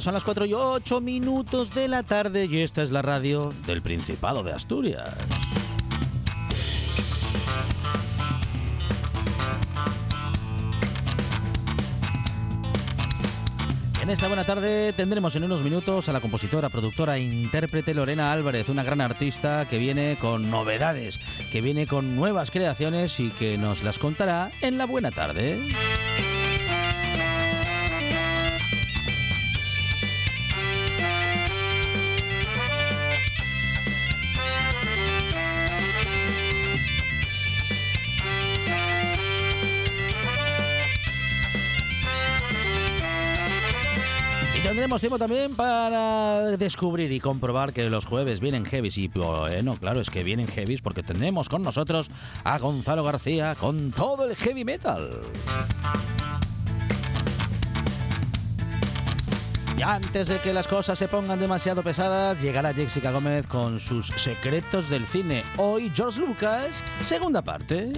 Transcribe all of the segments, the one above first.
Son las 4 y 8 minutos de la tarde y esta es la radio del Principado de Asturias. En esta buena tarde tendremos en unos minutos a la compositora, productora e intérprete Lorena Álvarez, una gran artista que viene con novedades, que viene con nuevas creaciones y que nos las contará en la buena tarde. Tendremos tiempo también para descubrir y comprobar que los jueves vienen heavies. Y bueno, claro, es que vienen heavies porque tenemos con nosotros a Gonzalo García con todo el heavy metal. Y antes de que las cosas se pongan demasiado pesadas, llegará Jessica Gómez con sus secretos del cine. Hoy George Lucas, segunda parte.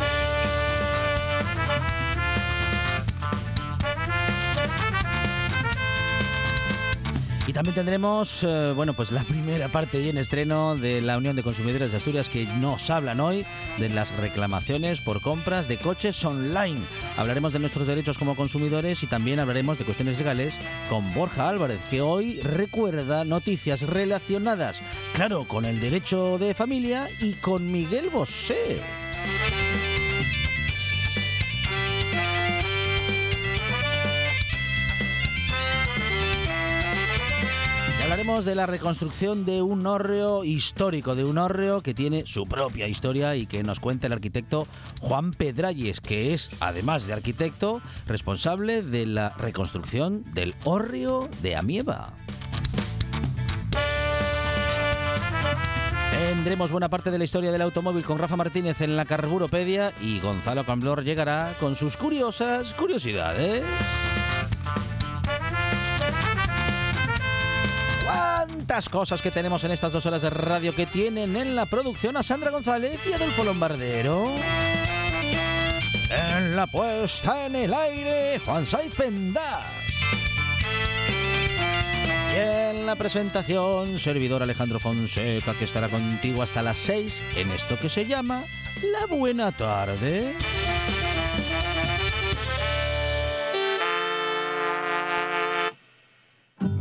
También tendremos, eh, bueno, pues la primera parte y en estreno de la Unión de Consumidores de Asturias que nos hablan hoy de las reclamaciones por compras de coches online. Hablaremos de nuestros derechos como consumidores y también hablaremos de cuestiones legales con Borja Álvarez, que hoy recuerda noticias relacionadas, claro, con el derecho de familia y con Miguel Bosé. Hablaremos de la reconstrucción de un hórreo histórico, de un hórreo que tiene su propia historia y que nos cuenta el arquitecto Juan Pedralles, que es, además de arquitecto, responsable de la reconstrucción del hórreo de Amieva. Tendremos buena parte de la historia del automóvil con Rafa Martínez en la Carburopedia y Gonzalo Camblor llegará con sus curiosas curiosidades. Cuántas cosas que tenemos en estas dos horas de radio que tienen en la producción a Sandra González y Adolfo Lombardero. En la puesta en el aire, Juan Saiz Pendas. Y en la presentación, servidor Alejandro Fonseca, que estará contigo hasta las 6 en esto que se llama La Buena Tarde.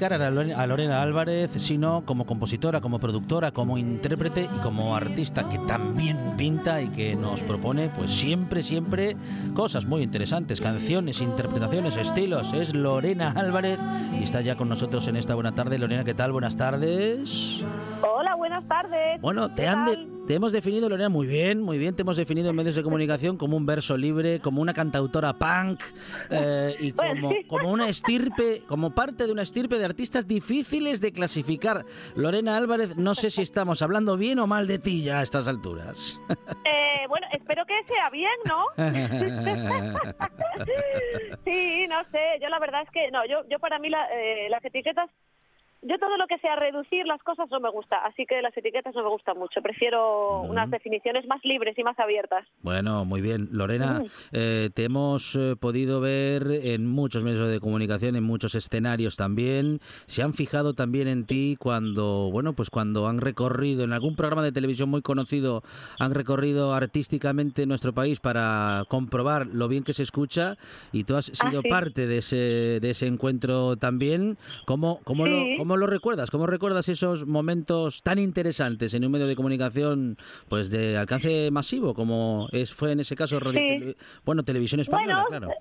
A, Lorena Álvarez sino como compositora, como productora, como intérprete y como artista que también pinta y que nos propone pues siempre, siempre cosas muy interesantes, canciones, interpretaciones, estilos. Es Lorena Álvarez y está ya con nosotros en esta buena tarde. Lorena, ¿qué tal? Buenas tardes. Hola, buenas tardes. Bueno, te ¿Qué han, de-? Te hemos definido, Lorena, muy bien, muy bien. Te hemos definido en medios de comunicación como un verso libre, como una cantautora punk eh, y como, como una estirpe, como parte de una estirpe de artistas difíciles de clasificar. Lorena Álvarez, no sé si estamos hablando bien o mal de ti ya a estas alturas. Eh, bueno, espero que sea bien, ¿no? sí, no sé. Yo la verdad es que no. Yo, yo para mí la- eh, las etiquetas, yo todo lo que sea reducir las cosas no me gusta. Así que las etiquetas no me gustan mucho. Prefiero unas definiciones más libres y más abiertas. Bueno, muy bien. Lorena, Mm. eh, te hemos eh, podido ver en muchos medios de comunicación, en muchos escenarios también. Se han fijado también en ti cuando, bueno, pues cuando han recorrido en algún programa de televisión muy conocido, han recorrido artísticamente nuestro país para comprobar lo bien que se escucha y tú has sido sí. parte de ese, de ese encuentro también. ¿Cómo, cómo, Sí. lo, ¿Cómo lo recuerdas? ¿Cómo recuerdas esos momentos tan interesantes en un medio de comunicación pues de alcance masivo como es fue en ese caso Radio Sí. Tele- bueno, Televisión Española, Bueno, claro.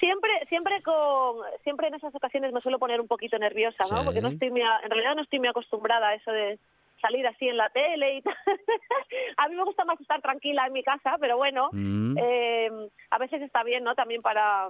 Siempre, siempre con, siempre en esas ocasiones me suelo poner un poquito nerviosa, ¿no? Sí. Porque no estoy muy, a- en realidad no estoy muy acostumbrada a eso de salir así en la tele y tal. a mí me gusta más estar tranquila en mi casa, pero bueno, Mm. eh, a veces está bien, ¿no? También para,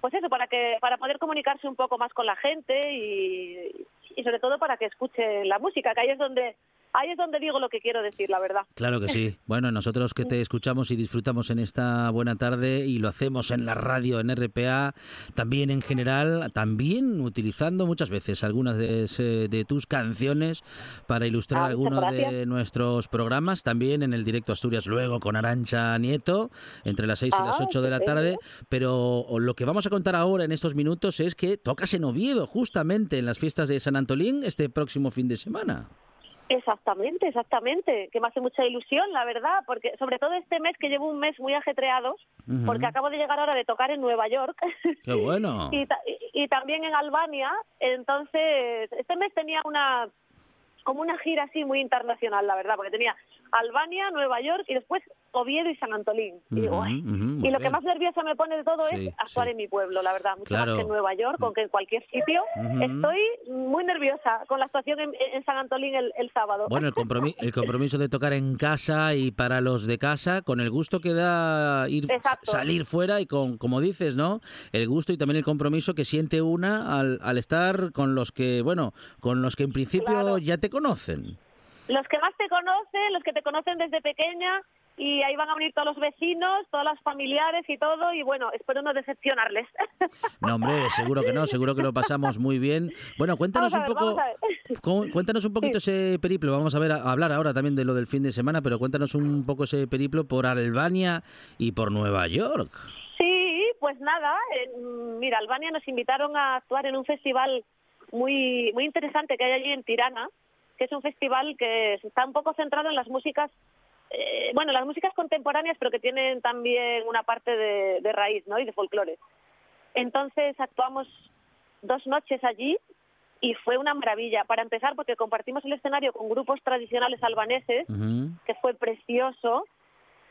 pues eso, para que, para poder comunicarse un poco más con la gente y, y sobre todo para que escuche la música, que ahí es donde, ahí es donde digo lo que quiero decir, la verdad. Claro que sí. Bueno, nosotros que te escuchamos y disfrutamos en esta buena tarde y lo hacemos en la radio, en RPA, también en general, también utilizando muchas veces algunas de, ese- de tus canciones para ilustrar Ah, algunos de nuestros programas, también en el directo Asturias luego con Arancha Nieto, entre las 6 y las Ah, 8 de la tarde. Pero lo que vamos a contar ahora en estos minutos es que tocas en Oviedo, justamente en las fiestas de San Antolín, este próximo fin de semana. Exactamente, exactamente, que me hace mucha ilusión, la verdad, porque sobre todo este mes que llevo un mes muy ajetreado, Ujú. porque acabo de llegar ahora de tocar en Nueva York ¡Qué bueno! y, ta- y- y también en Albania, entonces este mes tenía una como una gira así muy internacional, la verdad, porque tenía Albania, Nueva York y después Oviedo y San Antolín. Y, lo que más nerviosa me pone de todo Sí, es actuar sí. en mi pueblo, la verdad, mucho Claro. más que en Nueva York, o que en cualquier sitio. Estoy muy nerviosa con la actuación en, en San Antolín el, el sábado. Bueno, el, compromi- el compromiso de tocar en casa y para los de casa, con el gusto que da ir Exacto. salir fuera y con, como dices, ¿no? El gusto y también el compromiso que siente una al, al estar con los que, bueno, con los que en principio Claro. ya te conocen. Los que más te conocen, los que te conocen desde pequeña, y ahí van a venir todos los vecinos, todas las familiares y todo, y bueno, espero no decepcionarles. No, hombre, seguro que no, seguro que lo pasamos muy bien. Bueno, cuéntanos un poco, cuéntanos un poquito ese periplo. Vamos a ver, a hablar ahora también de lo del fin de semana, pero cuéntanos un poco ese periplo por Albania y por Nueva York. Sí, pues nada, en- mira, Albania nos invitaron a actuar en un festival muy muy interesante que hay allí en Tirana, que es un festival que está un poco centrado en las músicas, eh, bueno, las músicas contemporáneas, pero que tienen también una parte de, de raíz, ¿no? Y de folclore. Entonces actuamos dos noches allí y fue una maravilla. Para empezar, porque compartimos el escenario con grupos tradicionales albaneses, que fue precioso.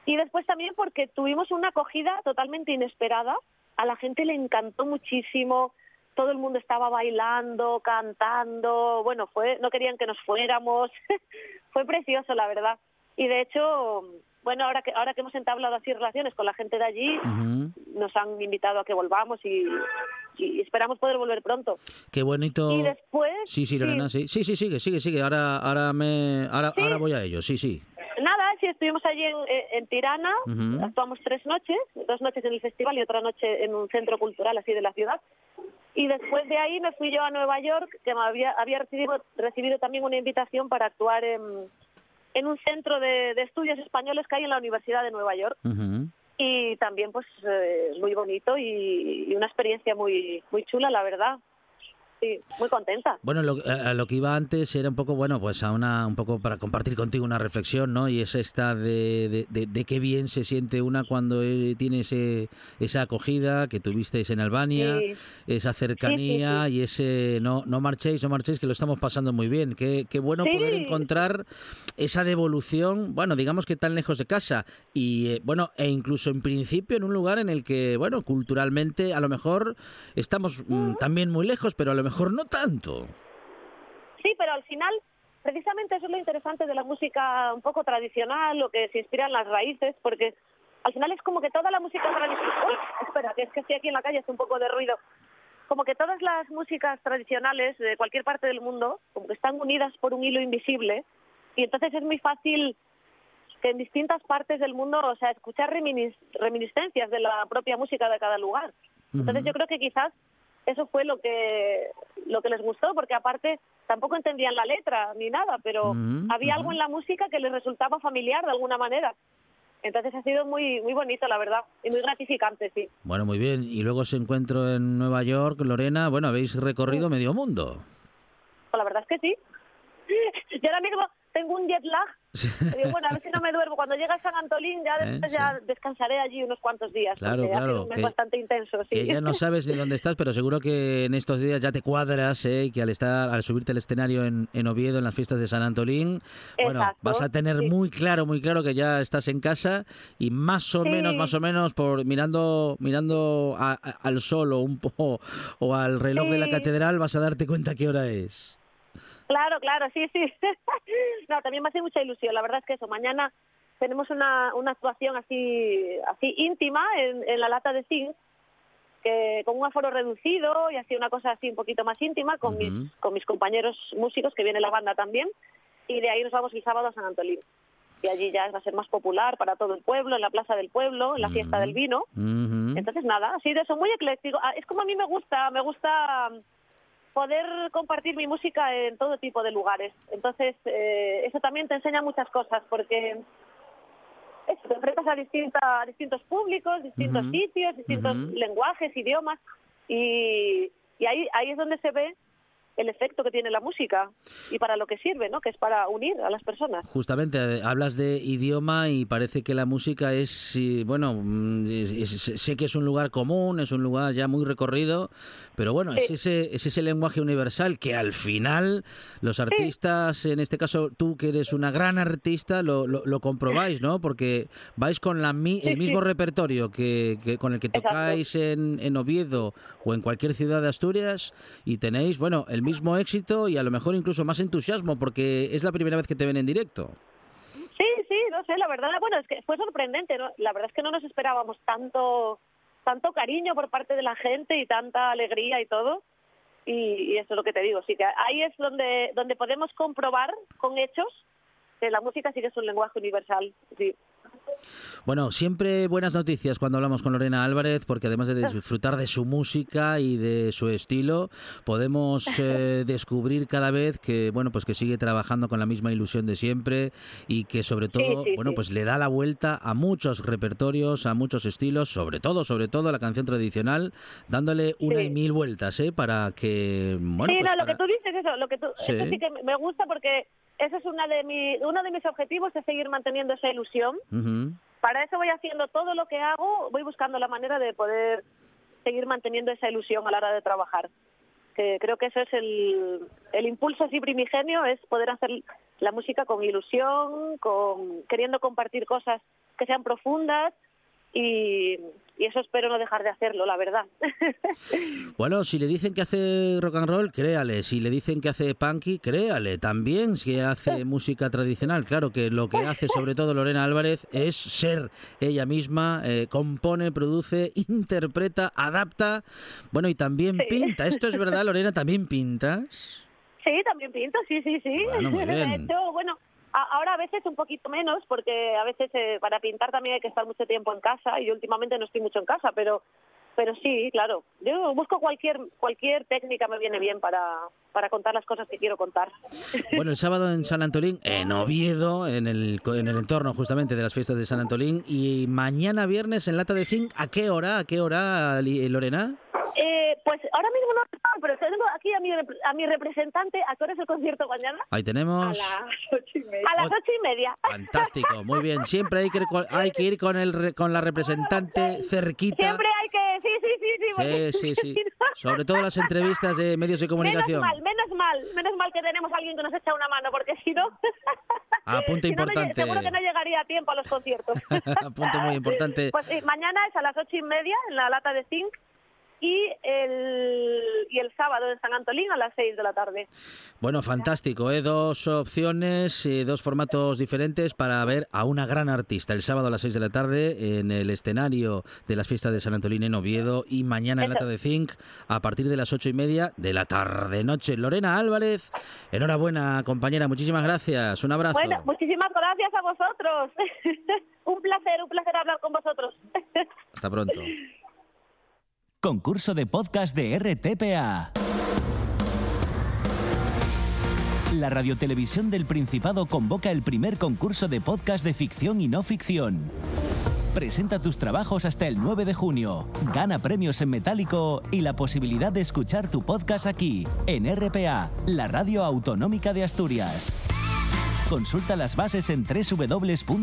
Y después también porque tuvimos una acogida totalmente inesperada. A la gente le encantó muchísimo. Todo el mundo estaba bailando, cantando. Bueno, fue, no querían que nos fuéramos. fue precioso, la verdad. Y de hecho, bueno, ahora que ahora que hemos entablado así relaciones con la gente de allí, nos han invitado a que volvamos y, y esperamos poder volver pronto. Qué bonito. Y después, Sí, sí, Lorena, sí. Sí, sí, sigue, sigue, sigue. Ahora, ahora me, ahora, Sí. ahora voy a ello. Sí, sí. Nada, sí, estuvimos allí en, en Tirana, actuamos tres noches, dos noches en el festival y otra noche en un centro cultural así de la ciudad. Y después de ahí me fui yo a Nueva York, que me había, había recibido, recibido también una invitación para actuar en, en un centro de, de estudios españoles que hay en la Universidad de Nueva York. Y también, pues, eh, muy bonito y, y una experiencia muy, muy chula, la verdad. Sí, muy contenta. Bueno, lo, a a lo que iba antes era un poco, bueno, pues a una, un poco para compartir contigo una reflexión, ¿no? Y es esta de, de, de- de qué bien se siente una cuando eh, tiene ese, esa acogida que tuvisteis en Albania, Sí. esa cercanía y ese no, no marchéis, no marchéis, que lo estamos pasando muy bien. Qué, qué bueno poder encontrar esa devolución, bueno, digamos que tan lejos de casa y, eh, bueno, e incluso en principio en un lugar en el que, bueno, culturalmente a lo mejor estamos mm, también muy lejos, pero a lo mejor no tanto. Sí, pero al final precisamente eso es lo interesante de la música un poco tradicional, lo que se inspira en las raíces, porque al final es como que toda la música tradicional... Uy, espera, que es que estoy aquí en la calle, hace un poco de ruido. Como que todas las músicas tradicionales de cualquier parte del mundo, como que están unidas por un hilo invisible, y entonces es muy fácil que en distintas partes del mundo, o sea, escuchar reminis- reminiscencias de la propia música de cada lugar. Entonces yo creo que quizás eso fue lo que lo que les gustó, porque aparte tampoco entendían la letra ni nada, pero había algo en la música que les resultaba familiar de alguna manera. Entonces ha sido muy muy bonito, la verdad, y muy gratificante, sí. Bueno, muy bien. Y luego se encuentro en Nueva York, Lorena. Bueno, habéis recorrido medio mundo. Pues la verdad es que sí. Yo ahora mismo tengo un jet lag. Digo, bueno, a ver si no me duermo. Cuando llegue a San Antolín ya, Eh, después sí. ya descansaré allí unos cuantos días. Claro, claro, un mes que- bastante intenso, sí. Que ya no sabes ni dónde estás, pero seguro que en estos días ya te cuadras, ¿eh? Y que al estar, al subirte al escenario en, en Oviedo, en las fiestas de San Antolín, bueno, vas a tener sí. muy claro, muy claro que ya estás en casa y más o Sí. menos, más o menos, por mirando, mirando a- a- al sol o un po, o al reloj de la catedral, vas a darte cuenta qué hora es. Claro, claro, sí, sí. no, también me hace mucha ilusión. La verdad es que eso, mañana tenemos una, una actuación así así íntima en, en la lata de zinc, que con un aforo reducido y así una cosa así un poquito más íntima con, mis, con mis compañeros músicos, que viene la banda también, y de ahí nos vamos el sábado a San Antolín. Y allí ya va a ser más popular para todo el pueblo, en la Plaza del Pueblo, en la fiesta del vino. Entonces, nada, así de eso, muy ecléctico. Ah, Es como a mí me gusta, me gusta poder compartir mi música en todo tipo de lugares. Entonces, eh, eso también te enseña muchas cosas, porque eso, te enfrentas a, distinta, a distintos públicos, distintos sitios, distintos lenguajes, idiomas, y, y ahí, ahí es donde se ve el efecto que tiene la música y para lo que sirve, ¿no? Que es para unir a las personas. Justamente, eh, hablas de idioma y parece que la música es, sí, bueno, mm, es- es- sé que es un lugar común, es un lugar ya muy recorrido, pero bueno, es Sí. ese, es ese lenguaje universal que al final los artistas, en este caso tú que eres una gran artista, lo, lo, lo comprobáis, ¿no? Porque vais con la el Sí, mismo sí. repertorio que, que con el que tocáis en, en Oviedo o en cualquier ciudad de Asturias y tenéis, bueno, el mismo éxito y a lo mejor incluso más entusiasmo porque es la primera vez que te ven en directo. Sí, sí, no sé, la verdad, bueno, es que fue sorprendente, ¿no? La verdad es que no nos esperábamos tanto tanto cariño por parte de la gente y tanta alegría y todo. Y, y eso es lo que te digo, sí que ahí es donde donde podemos comprobar con hechos que la música sí que es un lenguaje universal, sí. Bueno, siempre buenas noticias cuando hablamos con Lorena Álvarez, porque además de disfrutar de su música y de su estilo, podemos eh, descubrir cada vez que bueno, pues que sigue trabajando con la misma ilusión de siempre y que sobre todo, sí, bueno, sí. pues le da la vuelta a muchos repertorios, a muchos estilos, sobre todo, sobre todo a la canción tradicional, dándole una y mil vueltas, ¿eh? Para que bueno, sí, pues no, lo que tú dices, eso, lo que tú, Sí. eso sí que me gusta porque ese es una de mi, uno de mis objetivos es seguir manteniendo esa ilusión para eso voy haciendo todo lo que hago, voy buscando la manera de poder seguir manteniendo esa ilusión a la hora de trabajar. Que creo que eso es el, el impulso así primigenio, es poder hacer la música con ilusión, con queriendo compartir cosas que sean profundas y, y eso espero no dejar de hacerlo, la verdad. Bueno, si le dicen que hace rock and roll, créale. Si le dicen que hace punky, créale. También si hace música tradicional. Claro que lo que hace sobre todo Lorena Álvarez es ser ella misma, eh, compone, produce, interpreta, adapta. Bueno, y también Sí. pinta. ¿Esto es verdad, Lorena? ¿También pintas? Sí, también pinto, sí, sí, sí. Bueno, muy bien. De hecho, bueno, a- ahora a veces un poquito menos, porque a veces eh, para pintar también hay que estar mucho tiempo en casa y yo últimamente no estoy mucho en casa, pero pero sí, claro. Yo busco cualquier cualquier técnica me viene bien para, para contar las cosas que quiero contar. Bueno, el sábado en San Antolín, en Oviedo, en el, en el entorno justamente de las fiestas de San Antolín. Y mañana viernes en Lata de Zinc, ¿a qué hora? ¿A qué hora, Lorena? Eh, pues ahora mismo no, pero tengo aquí a mi, a mi representante. ¿A qué hora es el concierto mañana? Ahí tenemos... A las ocho y media. Fantástico, muy bien. Siempre hay que hay que ir con, el, con la representante cerquita. Siempre hay que... Sí, sí, sí, sí. porque Sí, sí, sí. Sobre todo las entrevistas de medios de comunicación. Menos mal, menos mal, menos mal que tenemos a alguien que nos echa una mano, porque si no... Apunte si no, no importante. seguro que no llegaría a tiempo a los conciertos. Apunte muy importante. Pues sí, mañana es a las ocho y media en la lata de zinc y el, y el sábado en San Antolín a las 6 de la tarde. Bueno, fantástico, ¿eh? dos opciones, y dos formatos diferentes para ver a una gran artista. El sábado a las 6 de la tarde en el escenario de las fiestas de San Antolín en Oviedo y mañana en. Lata de Zinc a partir de las ocho y media de la tarde-noche. Lorena Álvarez, enhorabuena, compañera, muchísimas gracias. Un abrazo. Bueno, muchísimas gracias a vosotros. un placer, un placer hablar con vosotros. Hasta pronto. Concurso de podcast de RTPA. La Radiotelevisión del Principado convoca el primer concurso de podcast de ficción y no ficción. Presenta tus trabajos hasta el 9 de junio. Gana premios en metálico y la posibilidad de escuchar tu podcast aquí, en RPA, la radio autonómica de Asturias. Consulta las bases en www.rtpa.es.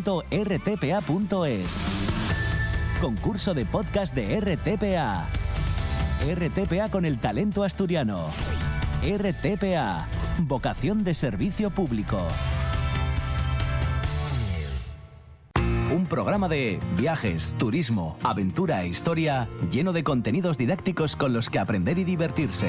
Concurso de podcast de RTPA. RTPA con el talento asturiano. RTPA. Vocación de servicio público. Un programa de viajes, turismo, aventura e historia lleno de contenidos didácticos con los que aprender y divertirse.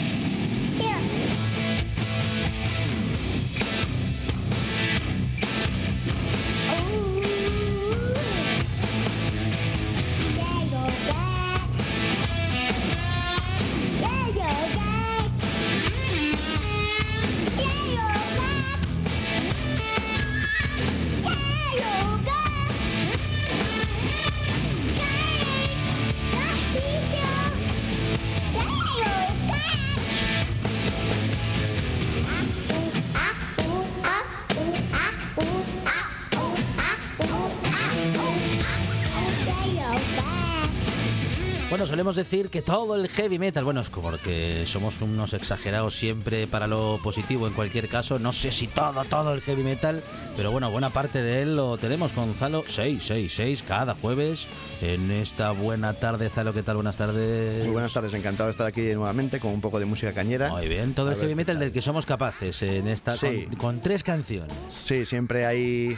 Solemos decir que todo el heavy metal, bueno, es como que somos unos exagerados siempre para lo positivo en cualquier caso. No sé si todo, todo el heavy metal, pero bueno, buena parte de él lo tenemos con Zalo 666 cada jueves en esta buena tarde. Zalo, ¿qué tal? Buenas tardes. Muy buenas tardes, encantado de estar aquí nuevamente con un poco de música cañera. Muy bien, todo A el heavy metal tal. del que somos capaces en esta Sí. con, con tres canciones. Sí, siempre hay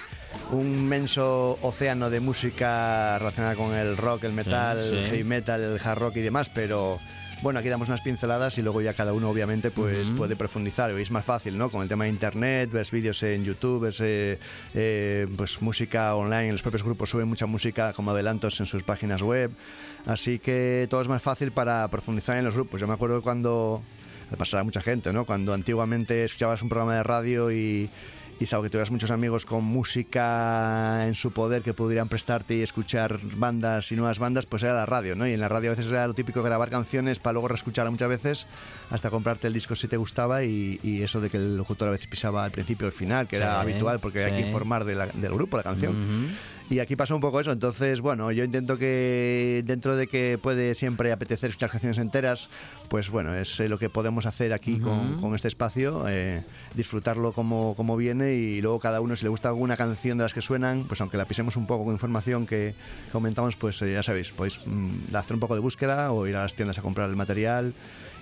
un inmenso océano de música relacionada con el rock, el metal, Sí, el heavy metal, el hard rock y demás, pero bueno, aquí damos unas pinceladas y luego ya cada uno obviamente pues puede profundizar y es más fácil, ¿no? Con el tema de internet, ves vídeos en YouTube, ves eh, eh, pues música online, los propios grupos suben mucha música como adelantos en sus páginas web, así que todo es más fácil para profundizar en los grupos. Yo me acuerdo cuando le pasará a mucha gente, ¿no? Cuando antiguamente escuchabas un programa de radio y, y salvo que tuvieras muchos amigos con música en su poder que pudieran prestarte y escuchar bandas y nuevas bandas, pues era la radio, ¿no? Y en la radio a veces era lo típico grabar canciones para luego reescucharla muchas veces hasta comprarte el disco si te gustaba y, y eso de que el locutor a veces pisaba al principio o al final, que Sí, era habitual porque hay sí. que informar de la- del grupo, la canción. Y aquí pasa un poco eso, entonces, bueno, yo intento que dentro de que puede siempre apetecer escuchar canciones enteras, pues bueno, es eh, lo que podemos hacer aquí con, este espacio, eh, disfrutarlo como, como viene y luego cada uno, si le gusta alguna canción de las que suenan, pues aunque la pisemos un poco con información que comentamos, pues eh, ya sabéis, podéis mm, hacer un poco de búsqueda o ir a las tiendas a comprar el material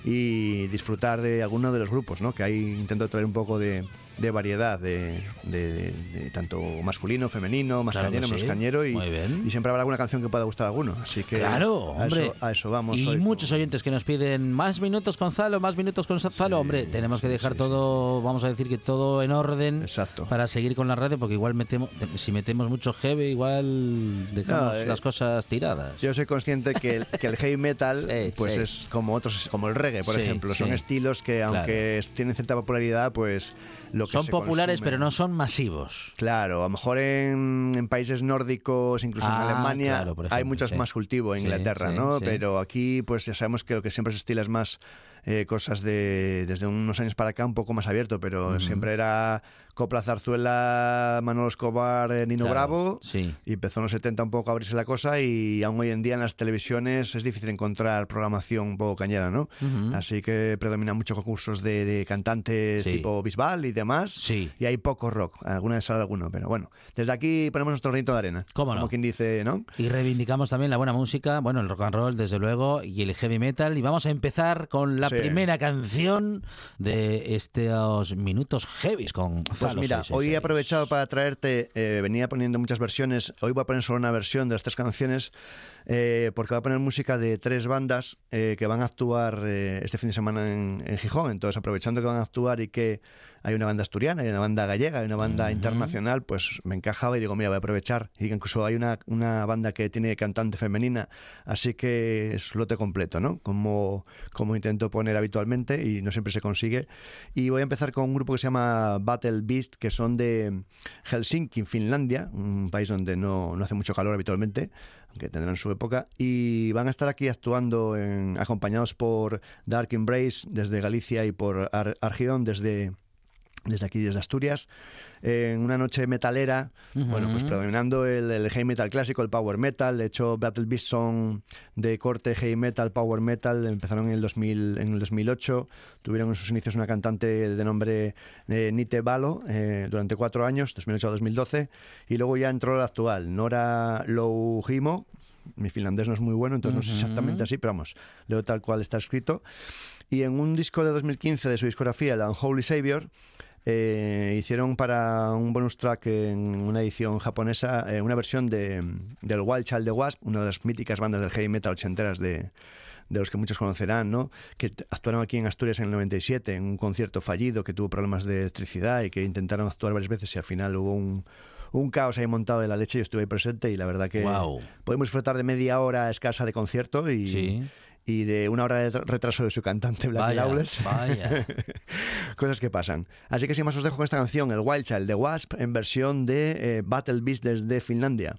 y disfrutar de alguno de los grupos, ¿no? Que ahí intento traer un poco de, de variedad, de, de- tanto masculino, femenino, más Claro cañero, menos sí. cañero y, siempre habrá alguna canción que pueda gustar a alguno. Así que Claro, a hombre. eso, a eso vamos. Y hoy muchos oyentes que nos piden más minutos con Zalo, más minutos con Zalo. hombre, tenemos que sí, dejar sí, todo, vamos a decir que todo en orden Exacto. para seguir con la radio, porque igual metemos, si metemos mucho heavy, igual dejamos No, eh, las cosas tiradas. Yo soy consciente que el, que el heavy metal Sí, pues sí. es como otros, como el reggae, por Sí, ejemplo. Son sí. estilos que aunque tienen cierta popularidad, pues lo que Son se populares, consume- pero no son masivos. Claro, a lo mejor en, en países nórdicos, incluso Ah, en Alemania, claro, por hay muchos sí. más cultivo en Sí, Inglaterra, ¿no? Pero aquí, pues ya sabemos que lo que siempre se estila es más eh, cosas de desde unos años para acá un poco más abierto, pero siempre era Copla Zarzuela, Manolo Escobar, eh, Nino Claro, Bravo. sí. Y empezó en los 70 un poco a abrirse la cosa y aún hoy en día en las televisiones es difícil encontrar programación un poco cañera, ¿no? Así que predominan muchos concursos de, de cantantes Sí. tipo Bisbal y demás. Sí. Y hay poco rock, alguna vez alguno, pero bueno. Desde aquí ponemos nuestro granito de arena. ¿Cómo no? Como quien dice, ¿no? Y reivindicamos también la buena música, bueno, el rock and roll, desde luego, y el heavy metal. Y vamos a empezar con la Sí. primera canción de estos minutos heavies con Pues mira, 666. hoy he aprovechado para traerte, eh, venía poniendo muchas versiones, hoy voy a poner solo una versión de las tres canciones, eh, porque voy a poner música de tres bandas eh, que van a actuar eh, este fin de semana en, en Gijón. Entonces, aprovechando que van a actuar y que hay una banda asturiana, hay una banda gallega, hay una banda internacional, pues me encajaba y digo, mira, voy a aprovechar. Y que incluso hay una, una banda que tiene cantante femenina, así que es lote completo, ¿no? Como, como intento poner habitualmente y no siempre se consigue. Y voy a empezar con un grupo que se llama Battle Beast, que son de Helsinki, Finlandia, un país donde no, no hace mucho calor habitualmente, aunque tendrán su época. Y van a estar aquí actuando en- acompañados por Dark Embrace desde Galicia y por Ar- desde desde aquí, desde Asturias, en una noche metalera, bueno, pues predominando el, el heavy metal clásico, el power metal. De hecho, Battle Beast son de corte heavy metal, power metal. Empezaron en el, 2000, en el 2008. Tuvieron en sus inicios una cantante de nombre eh, Nite Balo eh, durante cuatro años, 2008 a 2012. Y luego ya entró la actual, Nora Louhimo. Mi finlandés no es muy bueno, entonces no sé exactamente así, pero vamos, leo tal cual está escrito. Y en un disco de 2015 de su discografía, el Unholy Savior, eh, hicieron para un bonus track en una edición japonesa eh, una versión de, del Wild Child the Wasp, una de las míticas bandas del heavy metal ochenteras de, de los que muchos conocerán, ¿no? que actuaron aquí en Asturias en el 97 en un concierto fallido que tuvo problemas de electricidad y que intentaron actuar varias veces y al final hubo un, un caos ahí montado de la leche. Yo estuve ahí presente y la verdad que Guau. podemos disfrutar de media hora escasa de concierto y, Sí. Y de una hora de tra- retraso de su cantante Black Lawless. vaya. Cosas que pasan. Así que sin más os dejo con esta canción, el Wild Child de Wasp, en versión de eh, Battle Beast desde Finlandia.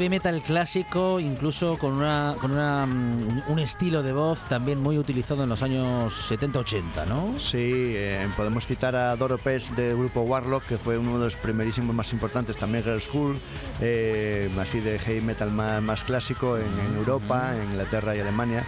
Heavy metal clásico, incluso con una con una, mm, un estilo de voz también muy utilizado en los años 70-80, ¿no? Sí, eh, podemos citar a Doro Pesch del grupo Warlock, que fue uno de los primerísimos más importantes, también Girl School, eh, así de heavy metal más, más clásico en, en Europa, en Inglaterra y Alemania.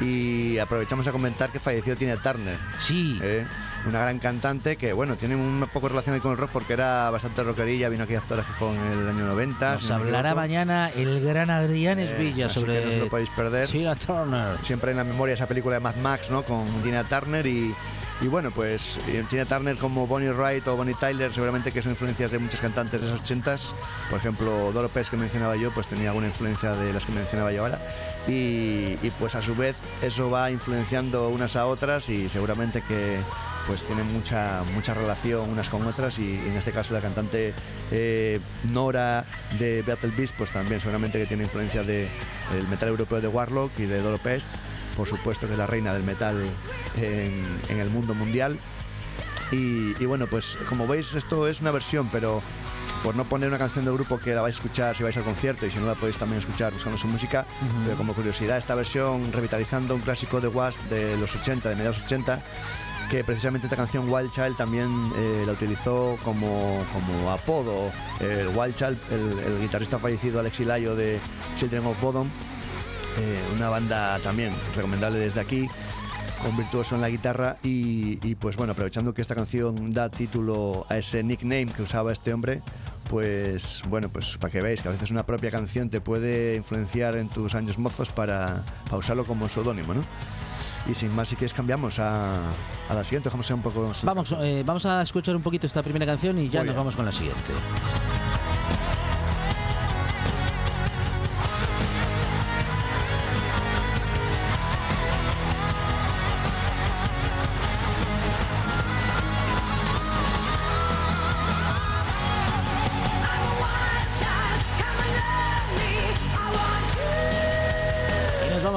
Y aprovechamos a comentar que falleció Tina Turner. Sí. ¿eh? Una gran cantante que, bueno, tiene un poco relación ahí con el rock porque era bastante rockerilla, vino aquí a actuar con el año 90. Nos si no me hablará mañana el gran Adrián Eh, Esvilla sobre que no se lo podéis perder. Tina Turner. Siempre en la memoria esa película de Mad Max, ¿no? Con Tina Turner y, y bueno, pues Tina Turner como Bonnie Wright o Bonnie Tyler seguramente que son influencias de muchos cantantes de esos ochentas. Por ejemplo, Doro Pesch que mencionaba yo, pues tenía alguna influencia de las que mencionaba yo ahora. y, y, pues a su vez eso va influenciando unas a otras y seguramente que pues tienen mucha mucha relación unas con otras y, y en este caso la cantante eh, Nora de Battle Beast pues también seguramente que tiene influencia de el metal europeo de Warlock y de Dolo Pest por supuesto que es la reina del metal en, en el mundo mundial. Y, y bueno pues como veis esto es una versión pero por no poner una canción del grupo que la vais a escuchar si vais al concierto y si no la podéis también escuchar buscando su música, pero como curiosidad, esta versión revitalizando un clásico de Wasp de los 80, de mediados 80, que precisamente esta canción Wild Child también eh, la utilizó como, como apodo. El Wild Child, el, guitarrista fallecido Alex Ilayo de Children of Bodom, eh, una banda también recomendable desde aquí con virtuoso en la guitarra y, y, pues bueno, aprovechando que esta canción da título a ese nickname que usaba este hombre, pues bueno, pues para que veáis que a veces una propia canción te puede influenciar en tus años mozos para, para usarlo como seudónimo, ¿no? Y sin más, si quieres cambiamos a, a la siguiente, dejamos un poco... Vamos, eh, vamos a escuchar un poquito esta primera canción y ya Muy nos bien. vamos con la siguiente.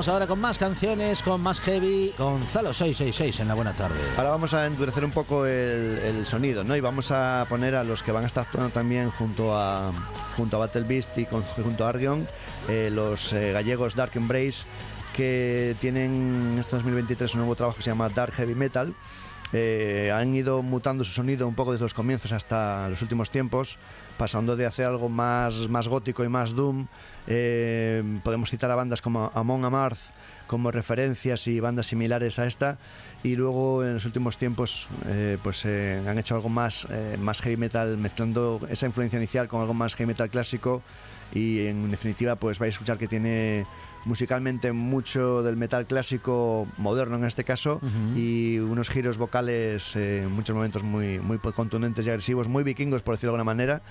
Ahora con más canciones, con más heavy, con Zalo 666 en la buena tarde. Ahora vamos a endurecer un poco el, el sonido, ¿no? Y vamos a poner a los que van a estar actuando también junto a, junto a Battle Beast y con- junto a Argion, eh, los eh, gallegos Dark Embrace, que tienen este 2023 un nuevo trabajo que se llama Dark Heavy Metal. Eh, han ido mutando su sonido un poco desde los comienzos hasta los últimos tiempos, pasando de hacer algo más, más gótico y más doom. Eh, podemos citar a bandas como Amon Amarth como referencias y bandas similares a esta. Y luego en los últimos tiempos eh, pues eh, han hecho algo más eh, más heavy metal mezclando esa influencia inicial con algo más heavy metal clásico. Y en definitiva pues vais a escuchar que tiene musicalmente mucho del metal clásico moderno en este caso. Y unos giros vocales eh, en muchos momentos muy muy contundentes y agresivos muy vikingos por decirlo de alguna manera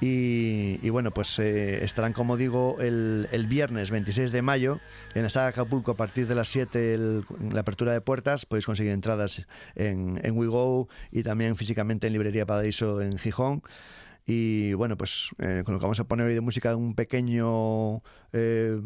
y, bueno, pues eh, estarán, como digo, el, el viernes 26 de mayo en la Saga Acapulco a partir de las 7 el- la apertura de puertas. Podéis conseguir entradas en, en WeGo y también físicamente en Librería Paraíso en Gijón. Y bueno, pues eh, con lo que vamos a poner hoy de música, un pequeño eh,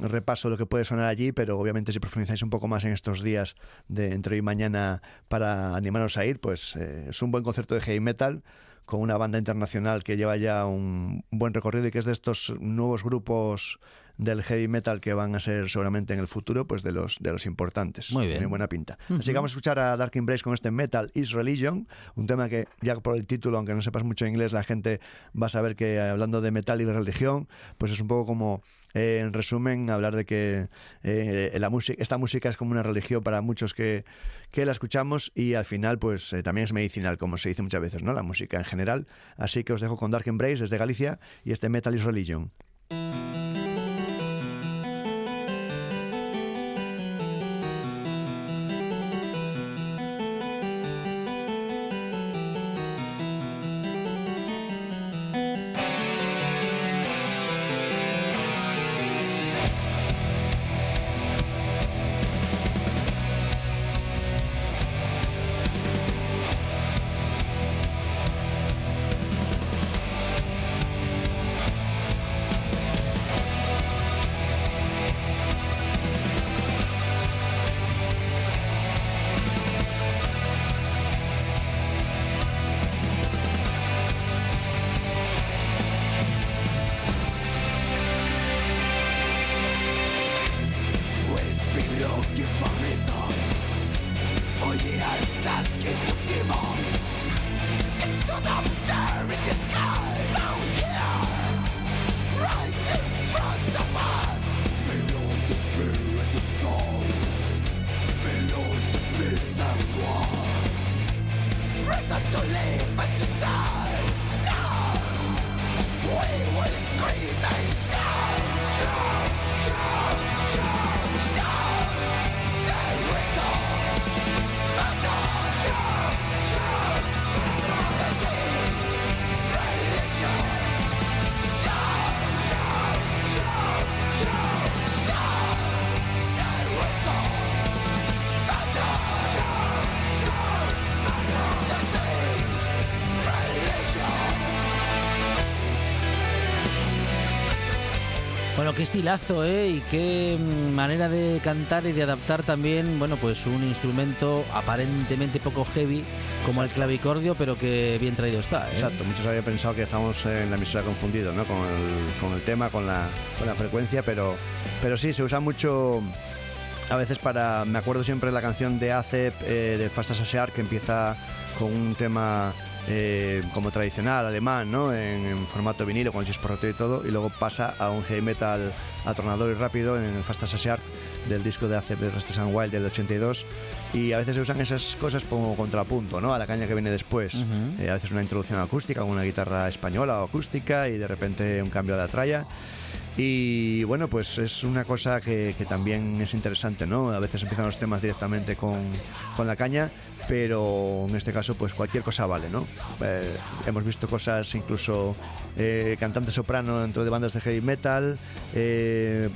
repaso de lo que puede sonar allí, pero obviamente si profundizáis un poco más en estos días de entre hoy y mañana para animaros a ir, pues eh, es un buen concierto de heavy metal con una banda internacional que lleva ya un buen recorrido y que es de estos nuevos grupos del heavy metal que van a ser seguramente en el futuro pues de los de los importantes. Muy bien. Tiene buena pinta. Así que vamos a escuchar a Dark Embrace con este Metal is Religion, un tema que ya por el título, aunque no sepas mucho inglés, la gente va a saber que hablando de metal y de religión, pues es un poco como eh, en resumen hablar de que eh, la música esta música es como una religión para muchos que, que la escuchamos y al final pues eh, también es medicinal como se dice muchas veces, ¿no? La música en general. Así que os dejo con Dark Embrace desde Galicia y este Metal is Religion. Estilazo, ¿eh? Y qué manera de cantar y de adaptar también, bueno, pues un instrumento aparentemente poco heavy como el clavicordio, pero que bien traído está, ¿eh? Exacto, muchos habían pensado que estamos en la emisora confundidos ¿no? con, el, con el tema, con la, con la frecuencia, pero, pero sí, se usa mucho a veces para... Me acuerdo siempre de la canción de ACEP, eh, de Fast Associar, que empieza con un tema eh, como tradicional, alemán, ¿no? En, en formato vinilo, con el chisporrote y todo, y luego pasa a un heavy metal atronador y rápido en el Fast Associar del disco de ACEP de Restless and Wild del 82 y a veces se usan esas cosas como contrapunto ¿no? a la caña que viene después. Eh, a veces una introducción acústica con una guitarra española o acústica y de repente un cambio a la tralla y bueno, pues es una cosa que, que también es interesante, ¿no? A veces empiezan los temas directamente con, con la caña, pero en este caso, pues cualquier cosa vale, ¿no? Eh, hemos visto cosas incluso eh, cantante soprano dentro de bandas de heavy metal, eh,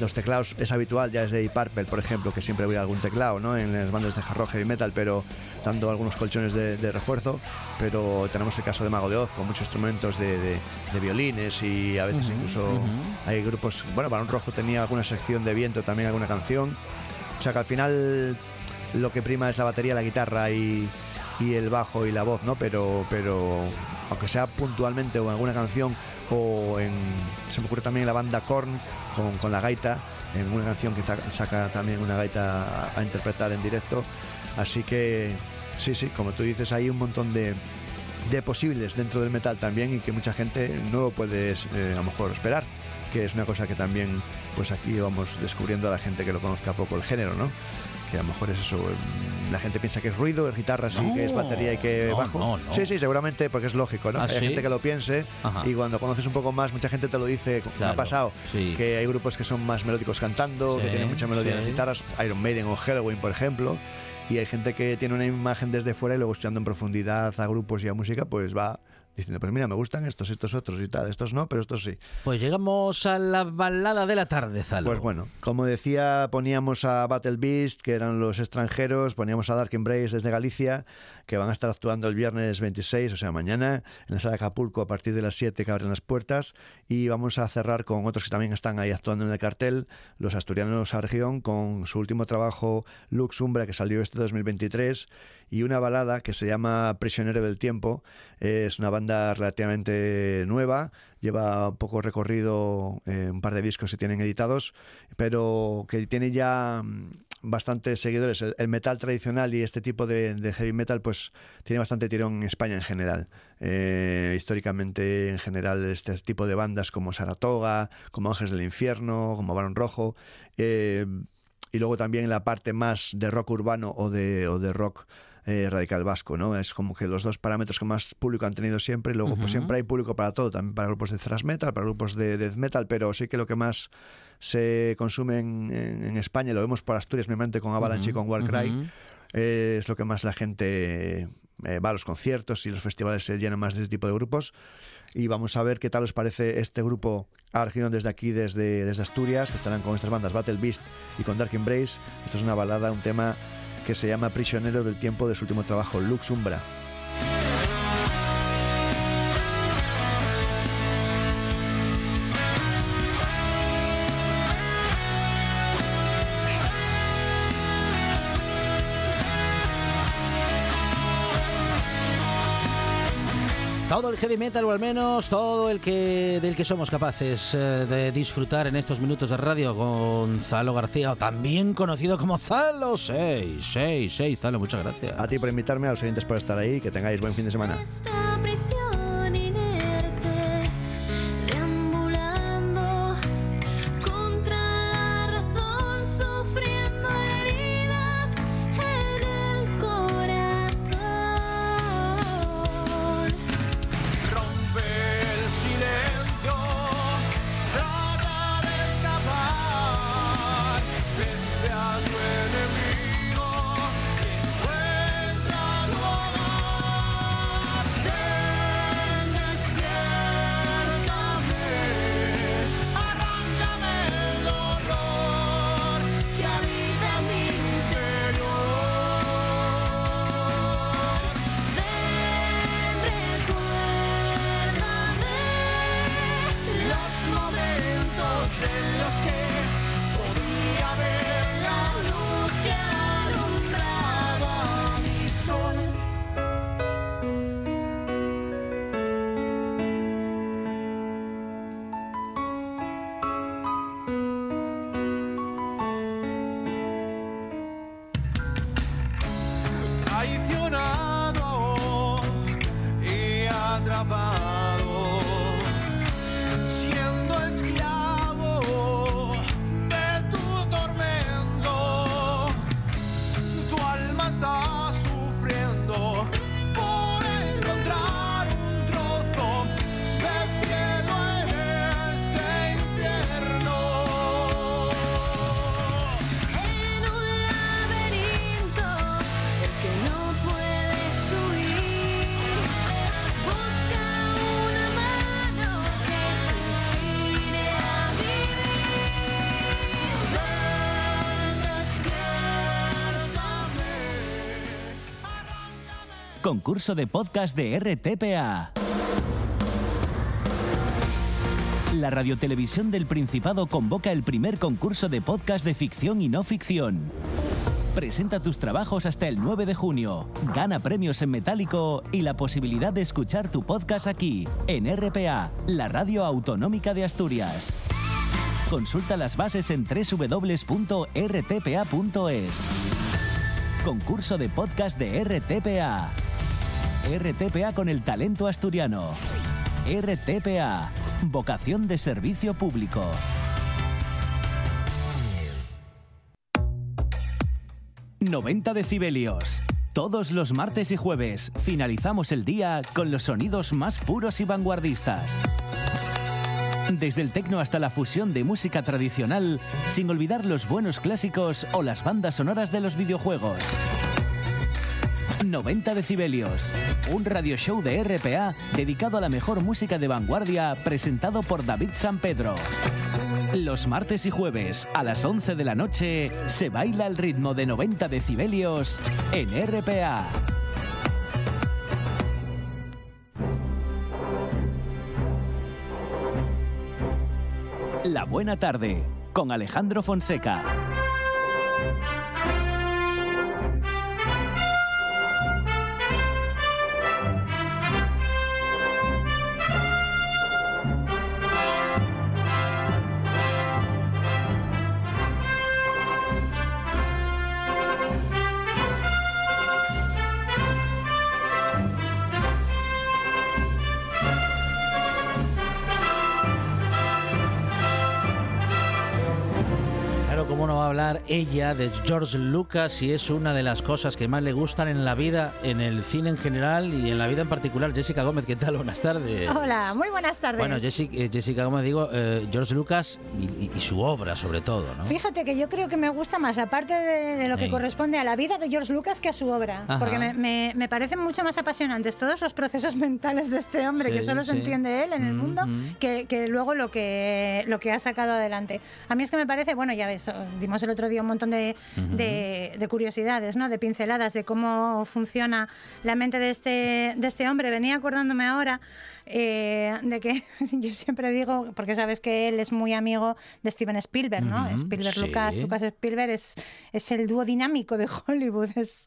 los teclados es habitual, ya es de Deep Purple, por ejemplo, que siempre había algún teclado ¿no? en las bandas de hard rock heavy metal, pero dando algunos colchones de, de refuerzo. Pero tenemos el caso de Mago de Oz, con muchos instrumentos de, de- de violines y a veces incluso hay grupos. Bueno, Barón Rojo tenía alguna sección de viento, también alguna canción. O sea que al final lo que prima es la batería, la guitarra y, y el bajo y la voz, ¿no? Pero, pero aunque sea puntualmente o en alguna canción o en... Se me ocurre también la banda Korn con, con la gaita, en una canción que saca también una gaita a interpretar en directo. Así que sí, sí, como tú dices, hay un montón de, de posibles dentro del metal también y que mucha gente no lo puede eh, a lo mejor esperar que es una cosa que también pues aquí vamos descubriendo a la gente que lo conozca poco el género, ¿no? Que a lo mejor es eso, mm, la gente piensa que es ruido, es guitarra, sí, No, que es batería y que no, bajo. no. Sí, sí, seguramente porque es lógico, ¿no? ¿Ah, hay sí? gente que lo piense Ajá. y cuando conoces un poco más, mucha gente te lo dice, me Claro, ha pasado, sí. que hay grupos que son más melódicos cantando, Sí, que tienen mucha melodía en las sí. guitarras, Iron Maiden o Halloween, por ejemplo. Y hay gente que tiene una imagen desde fuera y luego escuchando en profundidad a grupos y a música, pues va diciendo, pues mira, me gustan estos, estos otros y tal, estos no, pero estos sí. Pues llegamos a la balada de la tarde, Zalo. Pues bueno, como decía, poníamos a Battle Beast, que eran los extranjeros, poníamos a Dark Embrace desde Galicia, que van a estar actuando el viernes 26, o sea, mañana, en la sala de Acapulco a partir de las 7 que abren las puertas, y vamos a cerrar con otros que también están ahí actuando en el cartel, los asturianos Argión, con su último trabajo Lux Umbra, que salió este 2023, y una balada que se llama Prisionero del Tiempo, es una banda relativamente nueva, lleva poco recorrido, eh, un par de discos se tienen editados, pero que tiene ya mm, bastantes seguidores. El, metal tradicional y este tipo de, de heavy metal, pues tiene bastante tirón en España en general. Eh, históricamente, en general, este tipo de bandas como Saratoga, como Ángeles del Infierno, como Barón Rojo. eh, y luego también la parte más de rock urbano o de, o de rock eh, radical vasco, ¿no? Es como que los dos parámetros que más público han tenido siempre. Y luego, pues siempre hay público para todo, también para grupos de thrash metal, para grupos de death metal, pero sí que lo que más se consume en, en- en España, lo vemos por Asturias, mismamente con Avalanche y con Warcry, eh, es lo que más la gente eh, va a los conciertos y los festivales se llenan más de este tipo de grupos. Y vamos a ver qué tal os parece este grupo Argion desde aquí, desde, desde Asturias, que estarán con estas bandas Battle Beast y con Dark Embrace. Esto es una balada, un tema que se llama Prisionero del tiempo de su último trabajo, Lux Todo el heavy metal, o al menos todo el que del que somos capaces eh, de disfrutar en estos minutos de radio con Zalo García, o también conocido como Zalo 666. Zalo, muchas gracias. A ti por invitarme, a los oyentes por estar ahí, que tengáis buen fin de semana. send concurso de podcast de RTPA. La Radiotelevisión del Principado convoca el primer concurso de podcast de ficción y no ficción. Presenta tus trabajos hasta el 9 de junio. Gana premios en metálico y la posibilidad de escuchar tu podcast aquí, en RPA, la radio autonómica de Asturias. Consulta las bases en www.rtpa.es. Concurso de podcast de RTPA. RTPA con el talento asturiano. RTPA. Vocación de servicio público. ...90 decibelios. Todos los martes y jueves finalizamos el día con los sonidos más puros y vanguardistas. Desde el tecno hasta la fusión de música tradicional, sin olvidar los buenos clásicos o las bandas sonoras de los videojuegos. 90 decibelios, un radio show de RPA dedicado a la mejor música de vanguardia presentado por David San Pedro. Los martes y jueves a las 11 de la noche se baila al ritmo de 90 decibelios en RPA. La buena tarde con Alejandro Fonseca. Hablar ella de George Lucas y es una de las cosas que más le gustan en la vida, en el cine en general y en la vida en particular? Jessica Gómez, ¿qué tal? Buenas tardes. Hola, muy buenas tardes. Bueno, Jessica, eh, Jessica Gómez, digo, eh, George Lucas y, y- su obra sobre todo, ¿no? Fíjate que yo creo que me gusta más la parte de, de lo que Sí. corresponde a la vida de George Lucas que a su obra. Ajá. Porque me, me- me parecen mucho más apasionantes todos los procesos mentales de este hombre Sí, que solo se sí. entiende él en el Mm, mundo mm. que, que luego lo que, lo que ha sacado adelante. A mí es que me parece, bueno, ya ves, dimos el otro día un montón de, de- de curiosidades, ¿no? de pinceladas de cómo funciona la mente de este, de este hombre. Venía acordándome ahora eh, de que yo siempre digo, porque sabes que él es muy amigo de Steven Spielberg, ¿no? Spielberg, sí. Lucas, Lucas Spielberg es, es el dúo dinámico de Hollywood. es-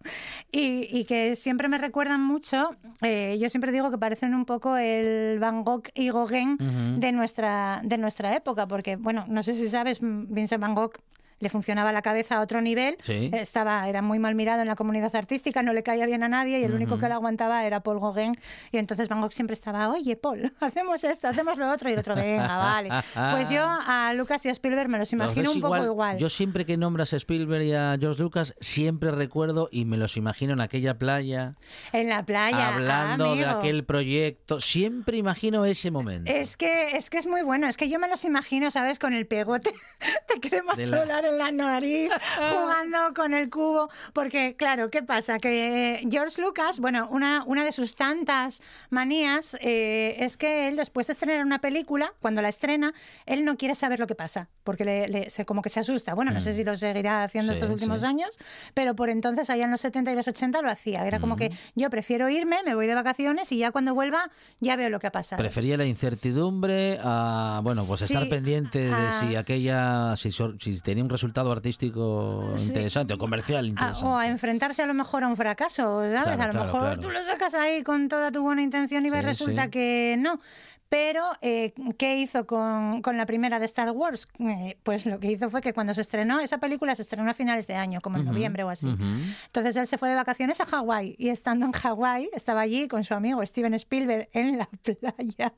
y, y que siempre me recuerdan mucho, eh, yo siempre digo que parecen un poco el Van Gogh y Gauguin de, nuestra, de nuestra época, porque, bueno, no sé si sabes, Vincent Van Gogh le funcionaba la cabeza a otro nivel, Sí. estaba, era muy mal mirado en la comunidad artística, no le caía bien a nadie y el único que lo aguantaba era Paul Gauguin y entonces Van Gogh siempre estaba, oye Paul, hacemos esto, hacemos lo otro y el otro, venga, vale. Pues yo a Lucas y a Spielberg me los imagino un poco igual. Yo siempre que nombras a Spielberg y a George Lucas, siempre recuerdo y me los imagino en aquella playa, En la playa, hablando de aquel proyecto. Siempre imagino ese momento. Es que, es que es muy bueno, es que yo me los imagino, ¿sabes? Con el pegote de crema De la- en la nariz, jugando con el cubo, porque claro, ¿qué pasa? Que George Lucas, bueno, una, una de sus tantas manías eh, es que él después de estrenar una película, cuando la estrena, él no quiere saber lo que pasa, porque le, le- se, como que se asusta. Bueno, no sé si lo seguirá haciendo Mm. Sí, estos últimos sí. años, pero por entonces, allá en los 70 y los 80 lo hacía. Era como que yo prefiero irme, me voy de vacaciones y ya cuando vuelva ya veo lo que ha pasado. Prefería la incertidumbre a, bueno, pues estar pendiente de a- si aquella, si, si tenía un resultado artístico Sí. interesante o comercial a- interesante. o a enfrentarse a lo mejor a un fracaso, ¿sabes? Claro, a lo claro, mejor claro. tú lo sacas ahí con toda tu buena intención y Sí, resulta sí. que no. Pero, eh, ¿qué hizo con, con la primera de Star Wars? Eh, pues lo que hizo fue que cuando se estrenó, esa película se estrenó a finales de año, como en Ujú, noviembre o así. ujú. Entonces él se fue de vacaciones a Hawái y estando en Hawái estaba allí con su amigo Steven Spielberg en la playa.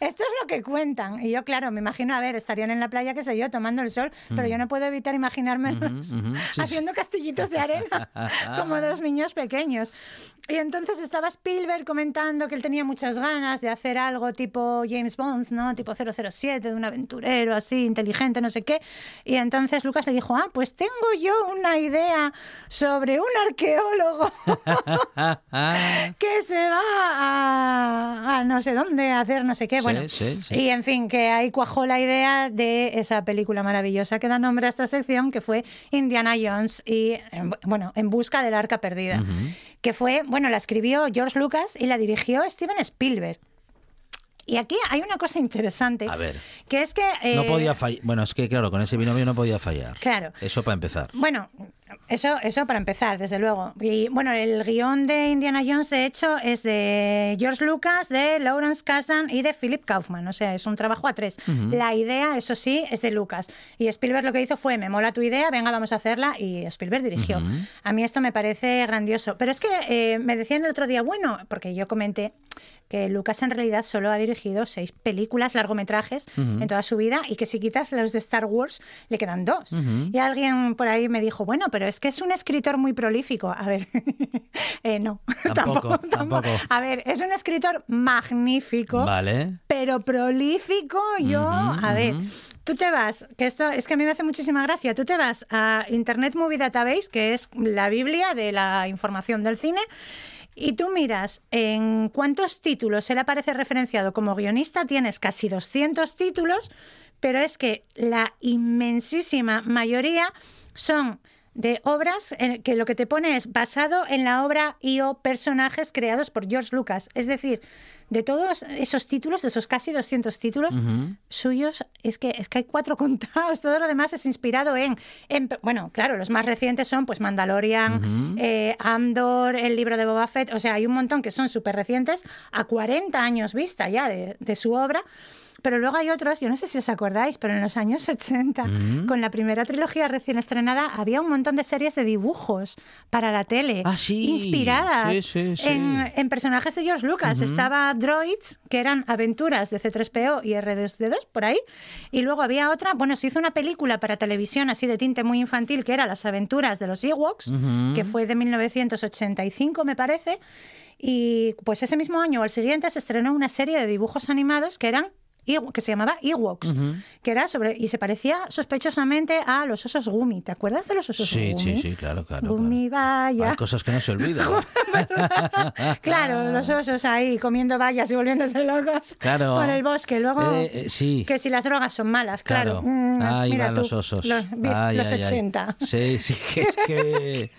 Esto es lo que cuentan. Y yo, claro, me imagino, a ver, estarían en la playa, qué sé yo, tomando el sol, pero yo no puedo evitar sí. haciendo castillitos de arena, como dos niños pequeños. Y entonces estaba Spielberg comentando que él tenía muchas ganas de hacer algo tipo James Bond, ¿no? Tipo 007, de un aventurero así, inteligente, no sé qué. Y entonces Lucas le dijo, ah, pues tengo yo una idea sobre un arqueólogo que se va a, a no sé dónde a hacer no sé qué, bueno. sí, sí. Y en fin, que ahí cuajó la idea de esa película maravillosa que da nombre a esta sección, que fue Indiana Jones y, en- bueno, En busca del arca perdida. Que fue, bueno, la escribió George Lucas y la dirigió Steven Spielberg. Y aquí hay una cosa interesante. A ver. Que es que. No eh, podía fallar. Bueno, es que claro, con ese binomio no podía fallar. Claro. Eso para empezar. Bueno, eso, eso para empezar, desde luego. Y bueno, el guion de Indiana Jones, de hecho, es de George Lucas, de Lawrence Kasdan y de Philip Kaufman. O sea, es un trabajo a tres. La idea, eso sí, es de Lucas. Y Spielberg lo que hizo fue, me mola tu idea, venga, vamos a hacerla. Y Spielberg dirigió. A mí esto me parece grandioso. Pero es que eh, me decían el otro día, bueno, porque yo comenté que Lucas en realidad solo ha dirigido seis películas, largometrajes en toda su vida y que si quitas los de Star Wars le quedan dos. Y alguien por ahí me dijo, bueno, pero es que es un escritor muy prolífico. A ver, eh, no, Tampoco, tampoco. A ver, es un escritor magnífico, Vale. pero prolífico yo, a ver, tú te vas, que esto es que a mí me hace muchísima gracia, tú te vas a Internet Movie Database, que es la Biblia de la información del cine, y tú miras en cuántos títulos él aparece referenciado como guionista, tienes casi 200 títulos, pero es que la inmensísima mayoría son de obras en que lo que te pone es basado en la obra y o personajes creados por George Lucas. Es decir, de todos esos títulos, de esos casi 200 títulos suyos, es que, es que hay cuatro contados. Todo lo demás es inspirado en, en- Bueno, claro, los más recientes son pues Mandalorian, eh, Andor, el libro de Boba Fett. O sea, hay un montón que son súper recientes, a 40 años vista ya de, de su obra. Pero luego hay otros, yo no sé si os acordáis, pero en los años 80, con la primera trilogía recién estrenada, había un montón de series de dibujos para la tele, Ah, sí. inspiradas Sí, sí, sí. En, en personajes de George Lucas. Estaba Droids, que eran aventuras de C3PO y R2D2, por ahí. Y luego había otra, bueno, se hizo una película para televisión así de tinte muy infantil, que era Las aventuras de los Ewoks, que fue de 1985, me parece. Y pues ese mismo año o al siguiente se estrenó una serie de dibujos animados que eran que se llamaba Ewoks, que era sobre y se parecía sospechosamente a los osos Gumi. ¿Te acuerdas de los osos Sí, Gumi? sí, sí, claro, claro. Gumi, claro. vaya. Hay cosas que no se olvidan. Claro, los osos ahí comiendo vallas y volviéndose locos Claro. por el bosque. Luego, Eh, eh, sí. que si las drogas son malas, claro. Claro. Mm, Ahí mira van tú, los osos. Los, Ay, los ay, ay. 80. Sí, sí, que es que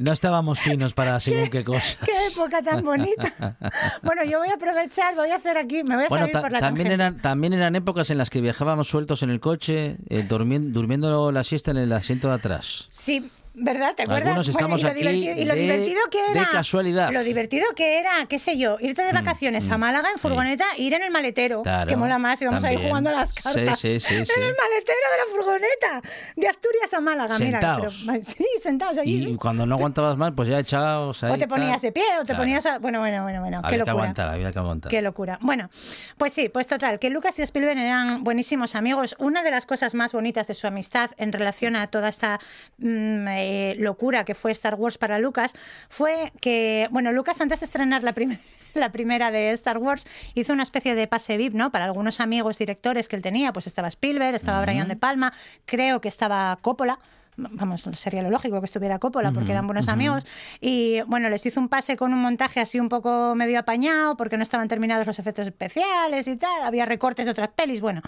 no estábamos finos para según qué cosas. Qué época tan bonita. Bueno, yo voy a aprovechar, voy a hacer aquí, me voy a Bueno, salir por la también tangente. eran, también eran épocas en las que viajábamos sueltos en el coche, eh, durmiendo, durmiendo la siesta en el asiento de atrás. Sí, ¿verdad? ¿Te acuerdas? Algunos estamos y lo aquí divertido, y lo de- divertido que de era. casualidad. Mm, Lo divertido que era, qué sé yo, irte de vacaciones a Málaga en furgoneta, ir en el maletero, Claro, que mola más, y vamos a ir jugando a las Sí, cartas. sí, sí, en sí. el maletero de la furgoneta, de Asturias a Málaga, Sentaos. mira. pero- sí, sentados allí. Y cuando no aguantabas más, pues ya echados ahí. o te ponías de pie, o te Claro. ponías a... Bueno, bueno, bueno, bueno, qué Había que locura. aguantar, había que aguantar. Qué locura. Bueno, pues sí, pues total, que Lucas y Spielberg eran buenísimos amigos. Una de las cosas más bonitas de su amistad en relación a toda esta mm, eh, locura que fue Star Wars para Lucas fue que, bueno, Lucas antes de estrenar la primera la primera de Star Wars hizo una especie de pase VIP, ¿no? Para algunos amigos directores que él tenía, pues estaba Spielberg, estaba Brian De Palma, creo que estaba Coppola, vamos, sería lo lógico que estuviera Coppola porque eran buenos amigos. Y bueno, les hizo un pase con un montaje así un poco medio apañado porque no estaban terminados los efectos especiales y tal. Había recortes de otras pelis. Bueno,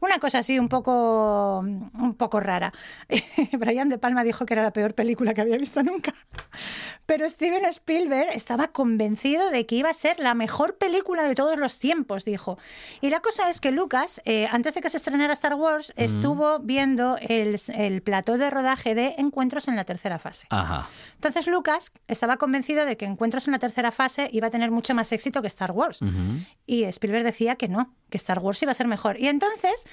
una cosa así un poco, un poco rara. Brian De Palma dijo que era la peor película que había visto nunca. Pero Steven Spielberg estaba convencido de que iba a ser la mejor película de todos los tiempos, dijo. Y la cosa es que Lucas, eh, antes de que se estrenara Star Wars, estuvo viendo el, el plató de rodaje de Encuentros en la tercera fase. Ajá. Entonces Lucas estaba convencido de que Encuentros en la tercera fase iba a tener mucho más éxito que Star Wars. Y Spielberg decía que no, que Star Wars iba a ser mejor. Y entonces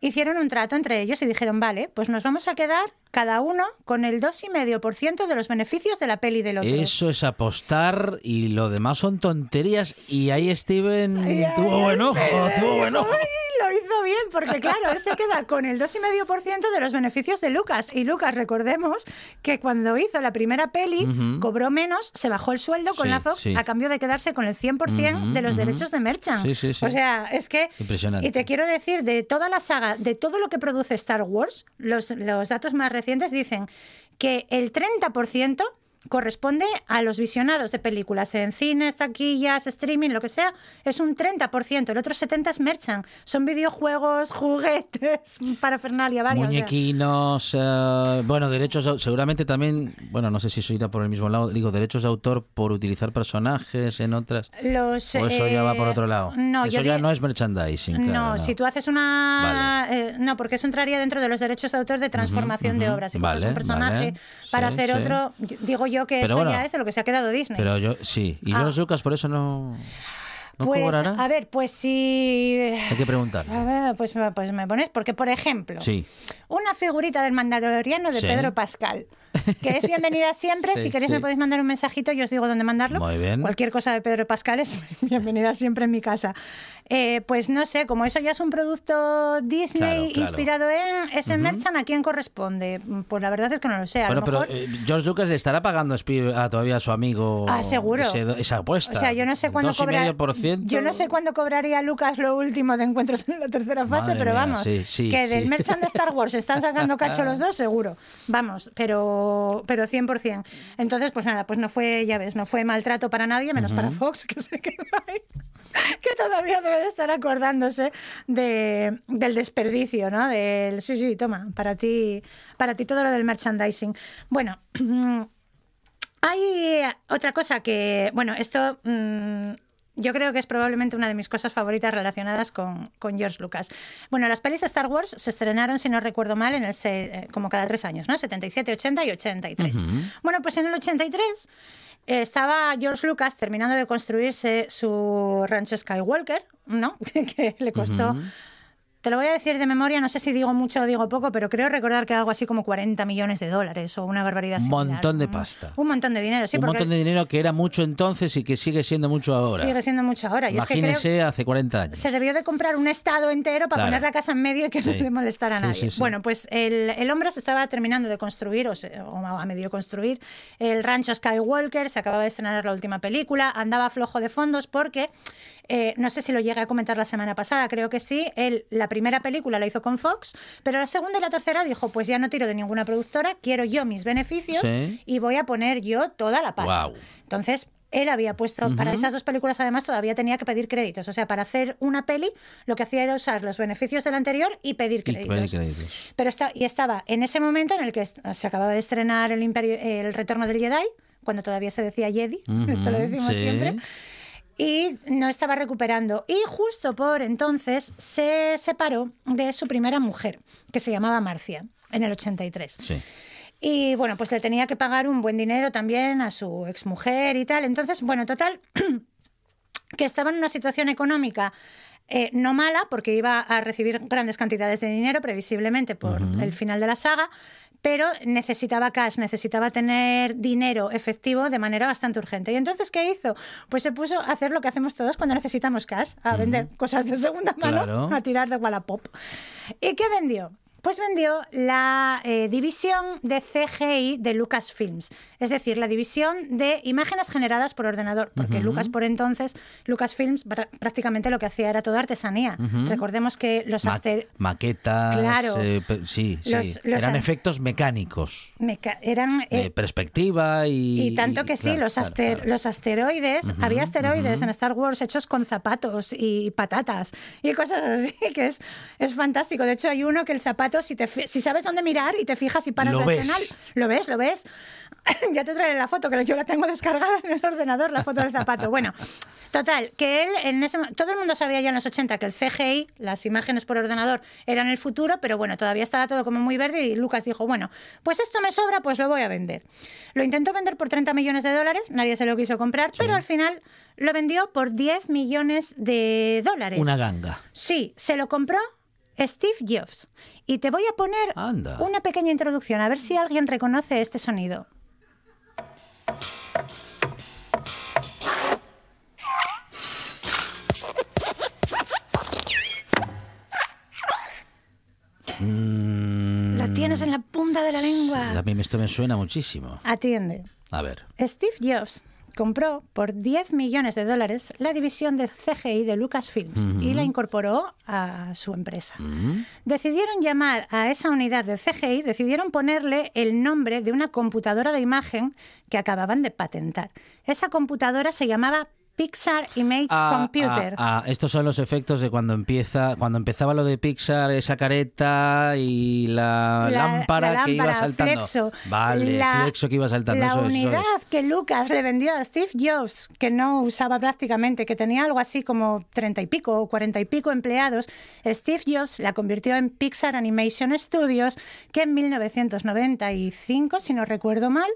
hicieron un trato entre ellos y dijeron, vale, pues nos vamos a quedar cada uno con el 2,5% de los beneficios de la peli del otro. Eso es apostar y lo demás son tonterías. Y ahí Steven Ay, ay, tuvo buen ojo, tuvo buen ojo. Ay, lo hizo bien, porque claro, él se queda con el 2,5% de los beneficios de Lucas. Y Lucas, recordemos que cuando hizo la primera peli, cobró menos, se bajó el sueldo con Sí, la Fox sí. a cambio de quedarse con el 100% Ujú, de los derechos de Merchant. Sí, sí, sí. O sea, es que... Impresionante. Y te quiero decir, de toda la saga, de todo lo que produce Star Wars, los, los datos más recientes dicen que el 30% corresponde a los visionados de películas en cines, taquillas, streaming, lo que sea, es un 30%, el otro 70% es merchant. Son videojuegos, juguetes, parafernalia, varios. Muñequinos, eh, bueno, derechos, seguramente también, bueno, no sé si eso irá por el mismo lado, digo, derechos de autor por utilizar personajes en otras. Los, o eso ya va por eh, otro lado. No, eso yo ya no es merchandising. claro, no, no. si tú haces una... eh, no, porque eso entraría dentro de los derechos de autor de transformación de obras. Si Vale, un personaje vale. para Sí, hacer sí. otro, digo yo que Pero eso bueno, ya es de lo que se ha quedado Disney. Pero yo, sí. ¿Y Ah. George Lucas por eso no, no pues, cobrará? a ver, pues si... Hay que preguntar. Pues, me- pues me pones, porque por ejemplo, Sí. una figurita del mandaloriano de Sí. Pedro Pascal, que es bienvenida siempre. Sí, si queréis sí. me podéis mandar un mensajito y os digo dónde mandarlo. Muy bien. Cualquier cosa de Pedro Pascal es bienvenida siempre en mi casa. Eh, pues no sé, como eso ya es un producto Disney Claro, claro. inspirado en ese merchan, ¿a quién corresponde? Pues la verdad es que no lo sé. A Bueno, lo pero mejor... eh, George Lucas le estará pagando a Spi- a todavía a su amigo Ah, seguro. ese- esa apuesta. O sea, yo no sé cuándo. Yo no sé cobraría Lucas lo último de encuentros en la tercera fase, Madre pero mía, vamos, sí, que del merchant de Star Wars están sacando cacho los dos, seguro. Vamos, pero pero 100%. Entonces, pues nada, pues no fue, ya ves, no fue maltrato para nadie, menos para Fox, que se quedó ahí. Que todavía debe de estar acordándose de, del desperdicio, ¿no? Del sí, sí, toma, para ti, para ti todo lo del merchandising. Bueno, Hay otra cosa que, bueno, esto mm, yo creo que es probablemente una de mis cosas favoritas relacionadas con, con George Lucas. Bueno, las pelis de Star Wars se estrenaron, si no recuerdo mal, en el se- eh, como cada tres años, ¿no? 77, 80 y 83. Bueno, pues en el 83 eh, estaba George Lucas terminando de construirse su rancho Skywalker, ¿no? que le costó... Te lo voy a decir de memoria, no sé si digo mucho o digo poco, pero creo recordar que algo así como 40 millones de dólares o una barbaridad Un montón de pasta. Un montón de dinero, sí, un porque montón de dinero que era mucho entonces y que sigue siendo mucho ahora. sigue siendo mucho ahora. Yo es que creo Imagínese hace 40 años. se debió de comprar un estado entero para Claro. poner la casa en medio y que no le molestara a nadie. sí, sí. Bueno, pues el, el hombre se estaba terminando de construir, o, se- o a medio construir, el rancho Skywalker, se acababa de estrenar la última película, andaba flojo de fondos porque, eh, no sé si lo llegué a comentar la semana pasada, creo que sí, él la primera película la hizo con Fox, pero la segunda y la tercera dijo, pues ya no tiro de ninguna productora, quiero yo mis beneficios Sí. y voy a poner yo toda la pasta. Entonces, él había puesto, para esas dos películas además todavía tenía que pedir créditos. O sea, para hacer una peli lo que hacía era usar los beneficios del anterior y pedir Y créditos. pedir créditos. Pero está, y estaba en ese momento en el que se acababa de estrenar el, Imperio- el Retorno del Jedi, cuando todavía se decía Jedi, esto lo decimos sí. siempre. Y no estaba recuperando. Y justo por entonces se separó de su primera mujer, que se llamaba Marcia, en el 83. Sí. Y bueno, pues le tenía que pagar un buen dinero también a su exmujer y tal. Entonces, bueno, total, que estaba en una situación económica eh, no mala, porque iba a recibir grandes cantidades de dinero, previsiblemente por el final de la saga, pero necesitaba cash, necesitaba tener dinero efectivo de manera bastante urgente. Y entonces, ¿qué hizo? Pues se puso a hacer lo que hacemos todos cuando necesitamos cash, a vender cosas de segunda mano, Claro. a tirar de Wallapop. ¿Y qué vendió? Pues vendió la eh, división de CGI de Lucasfilms, es decir, la división de imágenes generadas por ordenador, porque Lucas por entonces, Lucasfilms prácticamente lo que hacía era toda artesanía. Recordemos que los Ma- maquetas. Claro. eh, sí, sí. Los- los Eran an- efectos mecánicos. meca- eran eh, perspectiva y. Y tanto que sí, claro, los, aster- claro. los asteroides, había asteroides en Star Wars hechos con zapatos y patatas y cosas así, que es, es fantástico. De hecho, hay uno que el zapato, si, te, fi- si sabes dónde mirar y te fijas y paras Lo ves. lo ves, lo ves. ya te traeré la foto, que yo la tengo descargada en el ordenador, la foto del zapato. Bueno, total, que él, en ese, todo el mundo sabía ya en los 80 que el CGI, las imágenes por ordenador, eran el futuro, pero bueno, todavía estaba todo como muy verde y Lucas dijo, bueno, pues esto me sobra, pues lo voy a vender. Lo intentó vender por 30 millones de dólares, nadie se lo quiso comprar, pero al final lo vendió por 10 millones de dólares. Una ganga. Sí, se lo compró Steve Jobs. Y te voy a poner Anda. una pequeña introducción, a ver si alguien reconoce este sonido. Lo tienes en la punta de la lengua. A mí esto me suena muchísimo. Atiende. A ver. Steve Jobs compró por 10 millones de dólares la división de CGI de Lucasfilms y la incorporó a su empresa. Decidieron llamar a esa unidad de CGI, decidieron ponerle el nombre de una computadora de imagen que acababan de patentar. Esa computadora se llamaba Pixar Image Ah, Computer. ah, ah, estos son los efectos de cuando empieza, cuando empezaba lo de Pixar, esa careta y la, La- lámpara la que iba saltando. Flexo. Vale, La- flexo que iba saltando. La eso es, eso unidad es. que Lucas le vendió a Steve Jobs, que no usaba prácticamente, que tenía algo así como treinta y pico o cuarenta y pico empleados, Steve Jobs la convirtió en Pixar Animation Studios, que en 1995, si no recuerdo mal,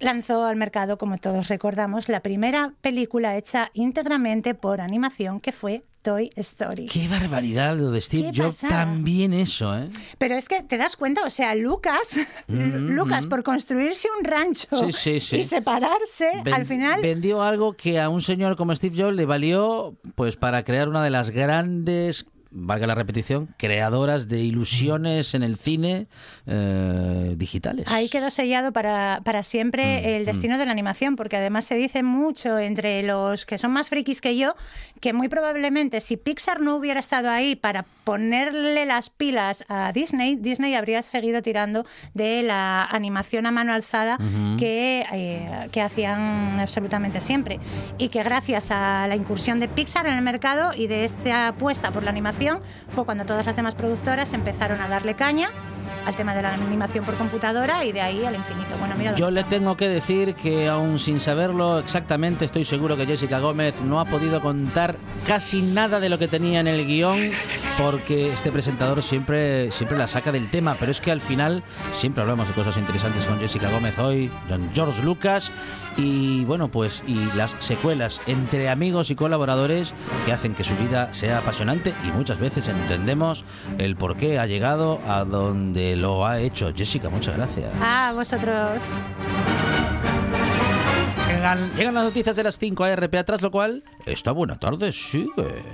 lanzó al mercado, como todos recordamos, la primera película hecha íntegramente por animación, que fue Toy Story. Qué barbaridad lo de Steve Jobs. También eso, ¿eh? Pero es que te das cuenta, o sea, Lucas, Mm, Lucas mm. por construirse un rancho Sí, sí, sí. y separarse, Ven- al final vendió algo que a un señor como Steve Jobs le valió pues para crear una de las grandes valga la repetición, creadoras de ilusiones en el cine eh, digitales. Ahí quedó sellado para, para siempre Mm, el destino de la animación, porque además se dice mucho entre los que son más frikis que yo, que muy probablemente si Pixar no hubiera estado ahí para ponerle las pilas a Disney, Disney habría seguido tirando de la animación a mano alzada que, eh, que hacían absolutamente siempre. Y que gracias a la incursión de Pixar en el mercado y de esta apuesta por la animación, fue cuando todas las demás productoras empezaron a darle caña al tema de la animación por computadora y de ahí al infinito. Bueno, mira, Yo le tengo que decir que aún sin saberlo exactamente, estoy seguro que Jessica Gómez no ha podido contar casi nada de lo que tenía en el guion porque este presentador siempre, siempre la saca del tema, pero es que al final siempre hablamos de cosas interesantes con Jessica Gómez hoy, don George Lucas y bueno, pues y las secuelas entre amigos y colaboradores que hacen que su vida sea apasionante y muchas veces entendemos el por qué ha llegado a donde lo ha hecho. Jessica, muchas gracias. Ah, vosotros. Llegan, llegan las noticias de las 5 a RPA, tras lo cual, esta buena tarde sigue.